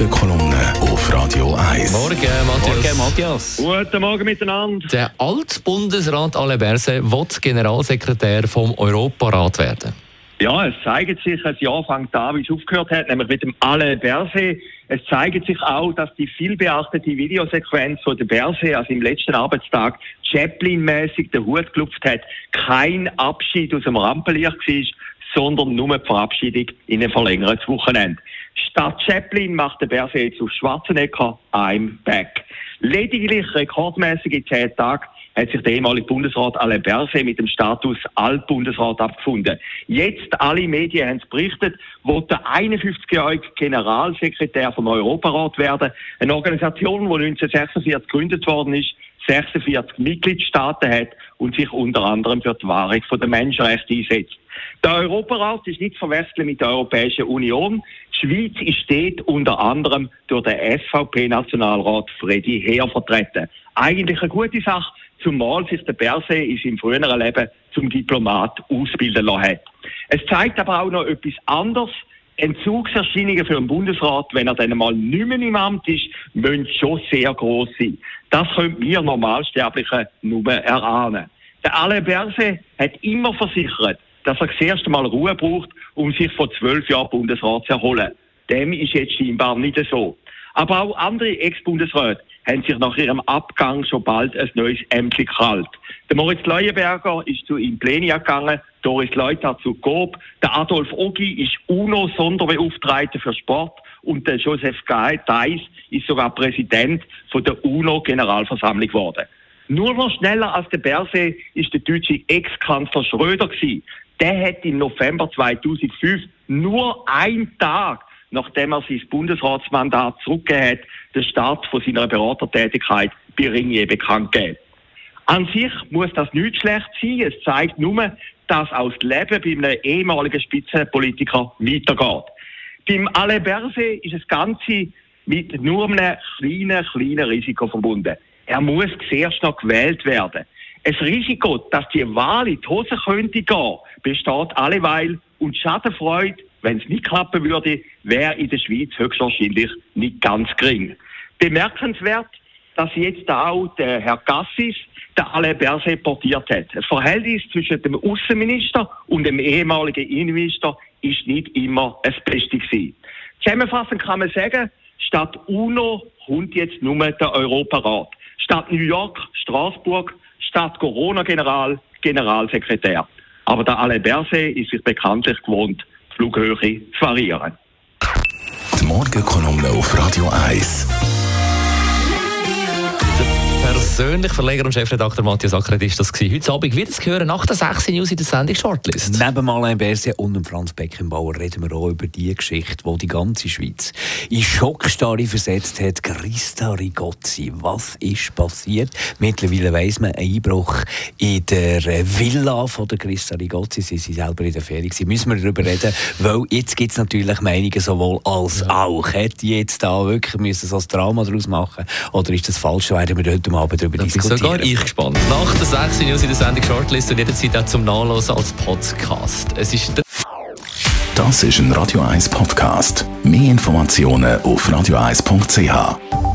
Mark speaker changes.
Speaker 1: Morgenkolumne auf Radio 1.
Speaker 2: Morgen, Matthias.
Speaker 3: Morgen, Matthias.
Speaker 4: Guten Morgen miteinander.
Speaker 2: Der Altbundesrat Alain Berset will Generalsekretär vom Europarat werden.
Speaker 4: Ja, es zeigt sich, ein Jahr fängt an, wie es aufgehört hat, nämlich mit dem Alain Berset. Es zeigt sich auch, dass die vielbeachtete Videosequenz von der Berset, also im letzten Arbeitstag, Chaplin-mäßig den Hut gelupft hat, kein Abschied aus dem Rampenlicht war, sondern nur die Verabschiedung in ein verlängertes Wochenende. Statt Chaplin macht der Berset auf Schwarzenegger I'm back. Lediglich rekordmäßig in zehn Tagen hat sich der ehemalige Bundesrat Alain Berset mit dem Status Altbundesrat abgefunden. Jetzt, alle Medien haben es berichtet, wo der 51-jährige Generalsekretär vom Europarat werden. Eine Organisation, die 1946 gegründet worden ist, 46 Mitgliedstaaten hat und sich unter anderem für die Wahrung der Menschenrechte einsetzt. Der Europarat ist nicht zu verwechseln mit der Europäischen Union. Die Schweiz ist dort unter anderem durch den SVP-Nationalrat Freddy Heer vertreten. Eigentlich eine gute Sache, zumal sich der Berset in seinem früheren Leben zum Diplomat ausbilden lassen hat. Es zeigt aber auch noch etwas anderes. Entzugserscheinungen für den Bundesrat, wenn er dann mal nicht mehr im Amt ist, müssen schon sehr groß sein. Das können wir Normalsterblichen nur erahnen. Der Alain Berset hat immer versichert, dass er das erste Mal Ruhe braucht, um sich vor zwölf Jahren Bundesrat zu erholen. Dem ist jetzt scheinbar nicht so. Aber auch andere Ex-Bundesräte haben sich nach ihrem Abgang schon bald ein neues Ämter gekrallt. Der Moritz Leuenberger ist zu Implenia gegangen, Doris Leuthard zu GOB, der Adolf Ogi ist UNO-Sonderbeauftragter für Sport und der Joseph Theiss ist sogar Präsident von der UNO-Generalversammlung geworden. Nur noch schneller als der Berset ist der deutsche Ex-Kanzler Schröder gewesen. Der hat im November 2005 nur einen Tag nachdem er sein Bundesratsmandat zurückgegeben hat, den Start von seiner Beratertätigkeit bei Ringier bekannt gegeben. An sich muss das nicht schlecht sein. Es zeigt nur, dass auch das Leben bei einem ehemaligen Spitzenpolitiker weitergeht. Beim Alain Berset ist das Ganze mit nur einem kleinen, kleinen Risiko verbunden. Er muss zuerst noch gewählt werden. Ein Risiko, dass die Wahl in die Hose könnte gehen, besteht alleweil und Schadenfreude wenn es nicht klappen würde, wäre in der Schweiz höchstwahrscheinlich nicht ganz gering. Bemerkenswert, dass jetzt auch der Herr Gassis der Alain Berset portiert hat. Das Verhältnis zwischen dem Außenminister und dem ehemaligen Innenminister ist nicht immer das Beste gewesen. Zusammenfassend kann man sagen, statt UNO kommt jetzt nur der Europarat. Statt New York, Straßburg, statt Corona-General, Generalsekretär. Aber der Alain Berset ist sich bekanntlich gewohnt, Flughöhe zu variieren.
Speaker 1: Die Morgenkolumne auf Radio 1
Speaker 2: persönlich Verleger und Chefredakteur Matthias Ackeret ist das gewesen. Heute Abend wird es hören nach der 6 News in der Sendung Shortlist.
Speaker 3: Neben Alain Berset und Franz Beckenbauer reden wir auch über die Geschichte, die die ganze Schweiz in Schockstarre versetzt hat. Christa Rigozzi, was ist passiert? Mittlerweile weiss man, ein Einbruch in der Villa von der Christa Rigozzi. Sie sind selber in der Ferien. Müssen wir darüber reden, weil jetzt gibt es natürlich Meinungen sowohl als ja. auch. Hätte jetzt da wirklich müssen so ein Drama daraus machen oder ist das falsch? Werden wir heute Abend darüber diskutieren.
Speaker 2: sogar ich gespannt. Nach der 6 News in der Sendung Shortlist und jederzeit auch zum Nachlesen als Podcast. Es ist
Speaker 1: das ist ein Radio 1 Podcast. Mehr Informationen auf radio1.ch.